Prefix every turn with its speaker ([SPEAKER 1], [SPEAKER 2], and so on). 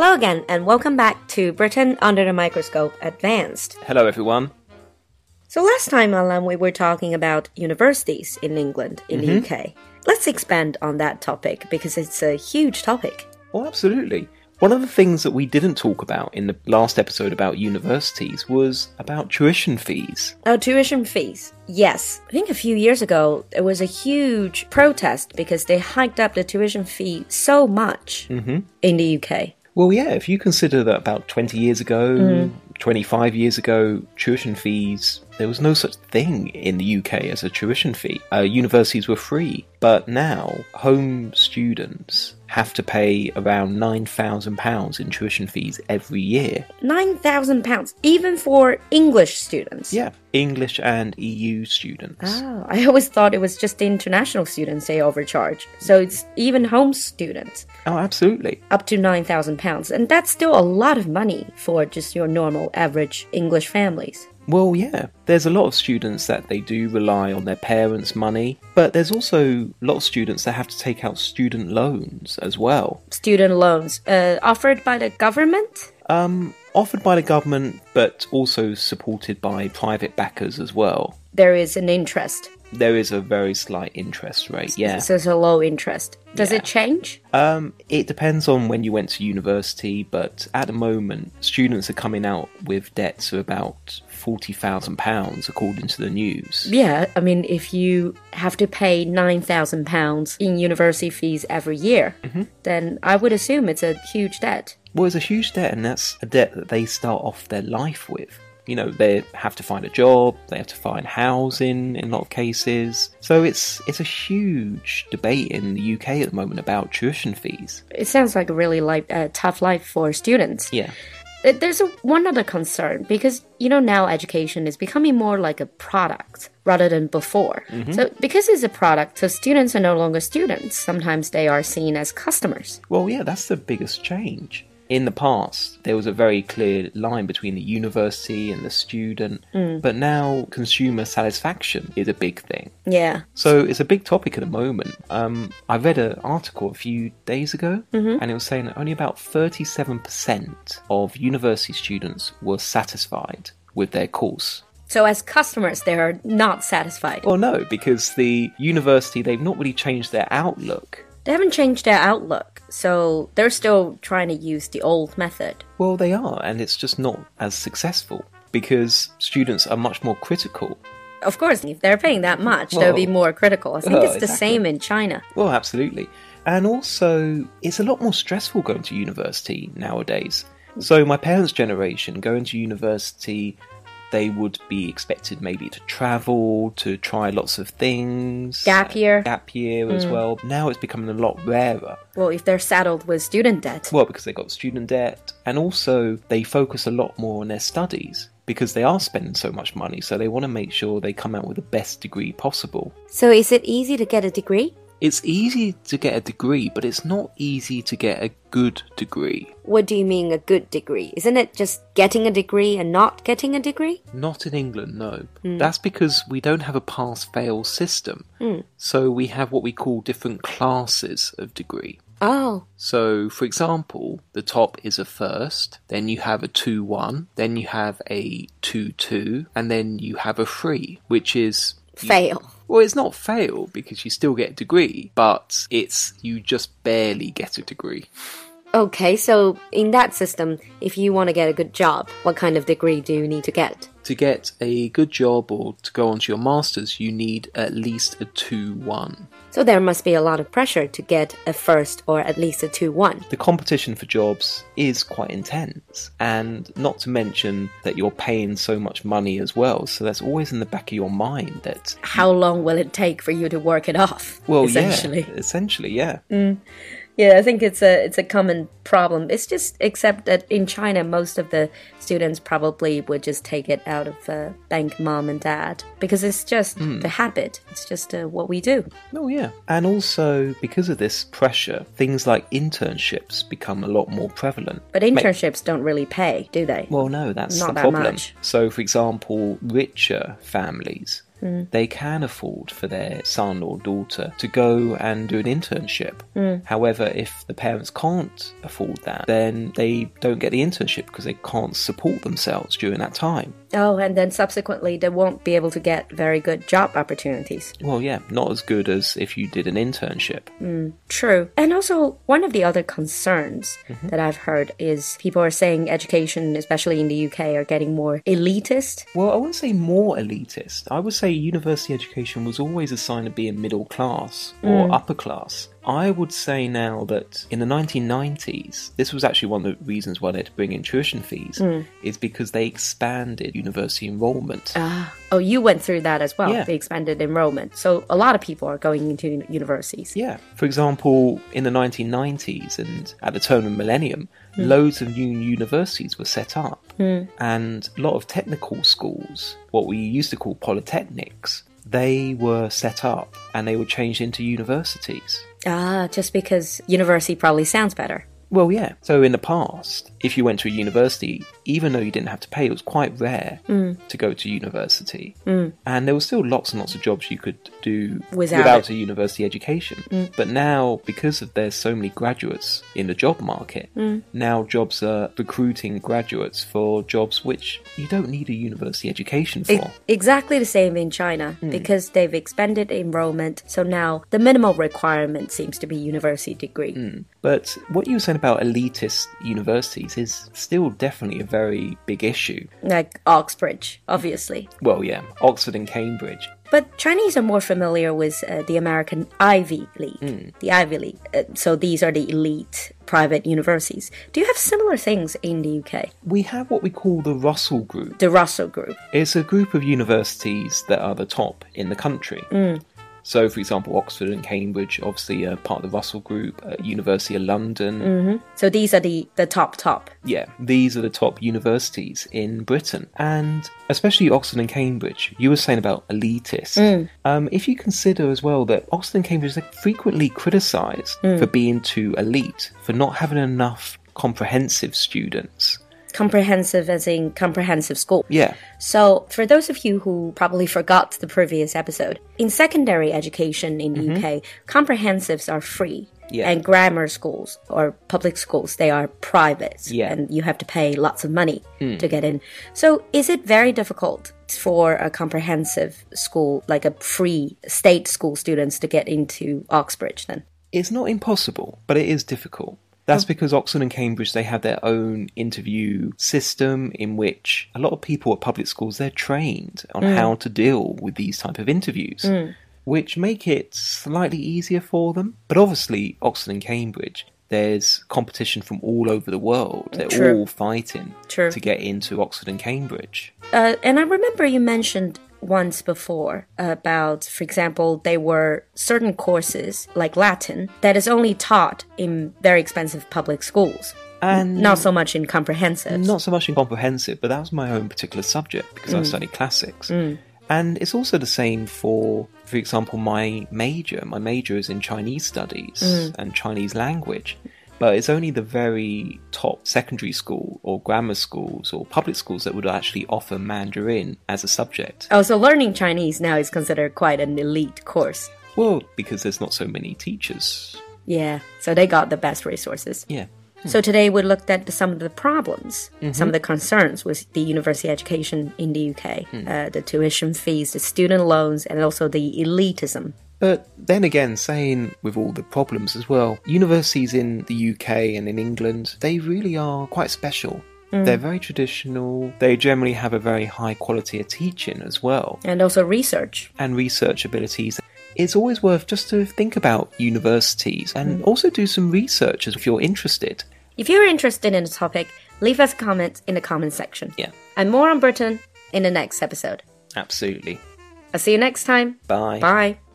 [SPEAKER 1] Hello again, and welcome back to Britain Under the Microscope Advanced.
[SPEAKER 2] Hello, everyone.
[SPEAKER 1] So, last time, Alan, we were talking about universities in England, in the mm-hmm. UK. Let's expand on that topic because it's a huge topic.
[SPEAKER 2] Well, absolutely. One of the things that we didn't talk about in the last episode about universities was about tuition fees.
[SPEAKER 1] Oh, tuition fees. Yes. I think a few years ago, there was a huge protest because they hiked up the tuition fee so much mm-hmm. in the UK.
[SPEAKER 2] Well, yeah, if you consider that about 20 years ago, mm. 25 years ago, tuition fees, there was no such thing in the UK as a tuition fee. Uh, universities were free, but now home students have to pay around £9,000 in tuition fees every year.
[SPEAKER 1] £9,000, even for English students.
[SPEAKER 2] Yeah, English and EU students.
[SPEAKER 1] Oh, I always thought it was just international students they overcharge. So it's even home students
[SPEAKER 2] Oh, absolutely.
[SPEAKER 1] up to £9,000. And that's still a lot of money for just your normal average English families.
[SPEAKER 2] Well, yeah, there's a lot of students that they do rely on their parents' money, but there's also a lot of students that have to take out student loans as well.
[SPEAKER 1] Student loans uh, offered by the government?
[SPEAKER 2] Um, offered by the government, but also supported by private backers as well.
[SPEAKER 1] There is an interest.
[SPEAKER 2] There is a very slight interest rate, yeah.
[SPEAKER 1] So it's a low interest. Does
[SPEAKER 2] Yeah.
[SPEAKER 1] it change?
[SPEAKER 2] Um, it depends on when you went to university, but at the moment, students are coming out with debts of about £40,000 according to the news.
[SPEAKER 1] Yeah, I mean, if you have to pay £9,000 in university fees every year, then I would assume it's a huge debt.
[SPEAKER 2] Well, it's a huge debt, and that's a debt that they start off their life with. You know, they have to find a job, they have to find housing in a lot of cases. So it's it's a huge debate in the UK at the moment about tuition fees.
[SPEAKER 1] It sounds like a really life, uh, tough life for students.
[SPEAKER 2] Yeah.
[SPEAKER 1] Uh, There's a, one other concern because you know now education is becoming more like a product rather than before. So because it's a product, so students are no longer students. Sometimes they are seen as customers.
[SPEAKER 2] Well, yeah, that's the biggest change. In the past, there was a very clear line between the university and the student, but now consumer satisfaction is a big thing.
[SPEAKER 1] Yeah.
[SPEAKER 2] So it's a big topic at the moment. Um, I read an article a few days ago, and it was saying that only about 37% of university students were satisfied with their course.
[SPEAKER 1] So as customers, they are not satisfied.
[SPEAKER 2] Well, no, because the university, they've not really changed their outlook.
[SPEAKER 1] They haven't changed their outlook, so they're still trying to use the old method.
[SPEAKER 2] Well, they are, and it's just not as successful because students are much more critical.
[SPEAKER 1] Of course, if they're paying that much, they'll be more critical. I think
[SPEAKER 2] well,
[SPEAKER 1] it's the
[SPEAKER 2] exactly.
[SPEAKER 1] same in China.
[SPEAKER 2] Well, absolutely. And also, it's a lot more stressful going to university nowadays. So, my parents' generation going to university, they would be expected maybe to travel, to try lots of things.
[SPEAKER 1] Gap uh, year.
[SPEAKER 2] Gap year as mm. well. Now it's becoming a lot rarer.
[SPEAKER 1] Well, if they're saddled with student debt.
[SPEAKER 2] Well, because they got student debt, and also they focus a lot more on their studies because they are spending so much money. So, they want to make sure they come out with the best degree possible.
[SPEAKER 1] So is it easy to get a degree?
[SPEAKER 2] It's easy to get a degree, but it's not easy to get a good degree.
[SPEAKER 1] What do you mean a good degree? Isn't it just getting a degree and not getting a degree?
[SPEAKER 2] Not in England, no. Hmm. That's because we don't have a pass fail system. Hmm. So we have what we call different classes of degree.
[SPEAKER 1] Oh,
[SPEAKER 2] So, for example, the top is a first, then you have a 2 1, then you have a 2 2, and then you have a 3, which is.
[SPEAKER 1] Fail.
[SPEAKER 2] Well, it's not fail because you still get a degree, but it's you just barely get a degree.
[SPEAKER 1] Okay, so in that system, if you want to get a good job, what kind of degree do you need to get?
[SPEAKER 2] To get a good job or to go on to your masters, you need at least a 2 1.
[SPEAKER 1] So there must be a lot of pressure to get a first or at least a 2 1.
[SPEAKER 2] The competition for jobs is quite intense, and not to mention that you're paying so much money as well, so that's always in the back of your mind that,
[SPEAKER 1] How long will it take for you to work it off?
[SPEAKER 2] well,
[SPEAKER 1] essentially.
[SPEAKER 2] yeah, essentially, yeah.
[SPEAKER 1] Yeah, I think it's a it's a common problem. It's just except that in China, most of the students probably would just take it out of uh, bank mom and dad because it's just the habit. It's just uh, what we do.
[SPEAKER 2] Oh, yeah. And also, because of this pressure, things like internships become a lot more prevalent.
[SPEAKER 1] But internships don't really pay, do they?
[SPEAKER 2] Well, no, that's
[SPEAKER 1] Not
[SPEAKER 2] the
[SPEAKER 1] that
[SPEAKER 2] problem.
[SPEAKER 1] much.
[SPEAKER 2] So, for example, richer families Mm. they can afford for their son or daughter to go and do an internship. Mm. However, if the parents can't afford that, then they don't get the internship because they can't support themselves during that time.
[SPEAKER 1] Oh, and then subsequently they won't be able to get very good job opportunities.
[SPEAKER 2] Well, yeah, not as good as if you did an internship.
[SPEAKER 1] Mm, true. And also, one of the other concerns mm-hmm. that I've heard is people are saying education, especially in the UK, are getting more elitist.
[SPEAKER 2] Well, I wouldn't say more elitist. I would say university education was always a sign of being middle class or mm. upper class. I would say now that in the 1990s, this was actually one of the reasons why they had to bring in tuition fees, hmm. is because they expanded university enrollment.
[SPEAKER 1] Ah. Oh, you went through that as well,
[SPEAKER 2] Yeah.
[SPEAKER 1] the expanded enrollment. So a lot of people are going into universities.
[SPEAKER 2] Yeah. For example, in the 1990s and at the turn of the millennium, hmm. loads of new universities were set up. Hmm. And a lot of technical schools, what we used to call polytechnics, they were set up and they were changed into universities.
[SPEAKER 1] Ah, just because university probably sounds better.
[SPEAKER 2] Well, yeah. So in the past, if you went to a university, even though you didn't have to pay, it was quite rare mm. to go to university. Mm. And there were still lots and lots of jobs you could do
[SPEAKER 1] Without
[SPEAKER 2] without, a university education. Mm. But now, because of there's so many graduates in the job market, now jobs are recruiting graduates for jobs which you don't need a university education for.
[SPEAKER 1] E- exactly the same in China hmm. because they've expanded enrollment. So now the minimal requirement seems to be university degree. Hmm.
[SPEAKER 2] But what you were saying about elitist universities is still definitely a very big issue.
[SPEAKER 1] Like Oxbridge, obviously.
[SPEAKER 2] Well, yeah, Oxford and Cambridge.
[SPEAKER 1] But Chinese are more familiar with uh, the American Ivy League, the Ivy League. Uh, so these are the elite private universities. Do you have similar things in the UK?
[SPEAKER 2] We have what we call the Russell Group.
[SPEAKER 1] The Russell Group.
[SPEAKER 2] It's a group of universities that are the top in the country. So, for example, Oxford and Cambridge, obviously, are part of the Russell Group. Uh, University of London,
[SPEAKER 1] So these are the, the top top.
[SPEAKER 2] yeah, these are the top universities in Britain, and especially Oxford and Cambridge. You were saying about elitist. Um, if you consider as well that Oxford and Cambridge are frequently criticised for being too elite, for not having enough comprehensive students.
[SPEAKER 1] Comprehensive as in comprehensive school.
[SPEAKER 2] Yeah,
[SPEAKER 1] So, for those of you who probably forgot the previous episode, in secondary education in mm-hmm. the UK, comprehensives are free.
[SPEAKER 2] Yeah.
[SPEAKER 1] And grammar schools or public schools, they are private.
[SPEAKER 2] Yeah.
[SPEAKER 1] And you have to pay lots of money hmm. to get in. So, is it very difficult for a comprehensive school, like a free state school students, to get into Oxbridge then?
[SPEAKER 2] It's not impossible, but it is difficult. That's because Oxford and Cambridge they have their own interview system in which a lot of people at public schools they're trained on how to deal with these type of interviews, which make it slightly easier for them. But obviously, Oxford and Cambridge there's competition from all over the world. They're
[SPEAKER 1] True.
[SPEAKER 2] all fighting
[SPEAKER 1] True.
[SPEAKER 2] to get into Oxford and Cambridge.
[SPEAKER 1] Uh, and I remember you mentioned once before about, for example, there were certain courses like Latin that is only taught in very expensive public schools,
[SPEAKER 2] And
[SPEAKER 1] not so much in comprehensives.
[SPEAKER 2] Not so much in comprehensive, but that was my own particular subject because I mm. studied classics. Mm. And it's also the same for, for example, my major. My major is in Chinese studies mm. and Chinese language. But it's only the very top secondary school or grammar schools or public schools that would actually offer Mandarin as a subject.
[SPEAKER 1] Oh, so learning Chinese now is considered quite an elite course.
[SPEAKER 2] Well, because there's not so many teachers.
[SPEAKER 1] Yeah, so they got the best resources.
[SPEAKER 2] Yeah.
[SPEAKER 1] So today we looked at some of the problems, some of the concerns with the university education in the UK, uh, the tuition fees, the student loans, and also the elitism.
[SPEAKER 2] But then again, saying with all the problems as well, universities in the UK and in England, they really are quite special. Mm. They're very traditional. They generally have a very high quality of teaching as well,
[SPEAKER 1] And also research.
[SPEAKER 2] and research abilities. It's always worth just to think about universities and mm. also do some research if you're interested.
[SPEAKER 1] If you're interested in the topic, leave us a comment in the comment section.
[SPEAKER 2] Yeah,
[SPEAKER 1] And more on Britain in the next episode.
[SPEAKER 2] absolutely.
[SPEAKER 1] I'll see you next time.
[SPEAKER 2] Bye.
[SPEAKER 1] Bye.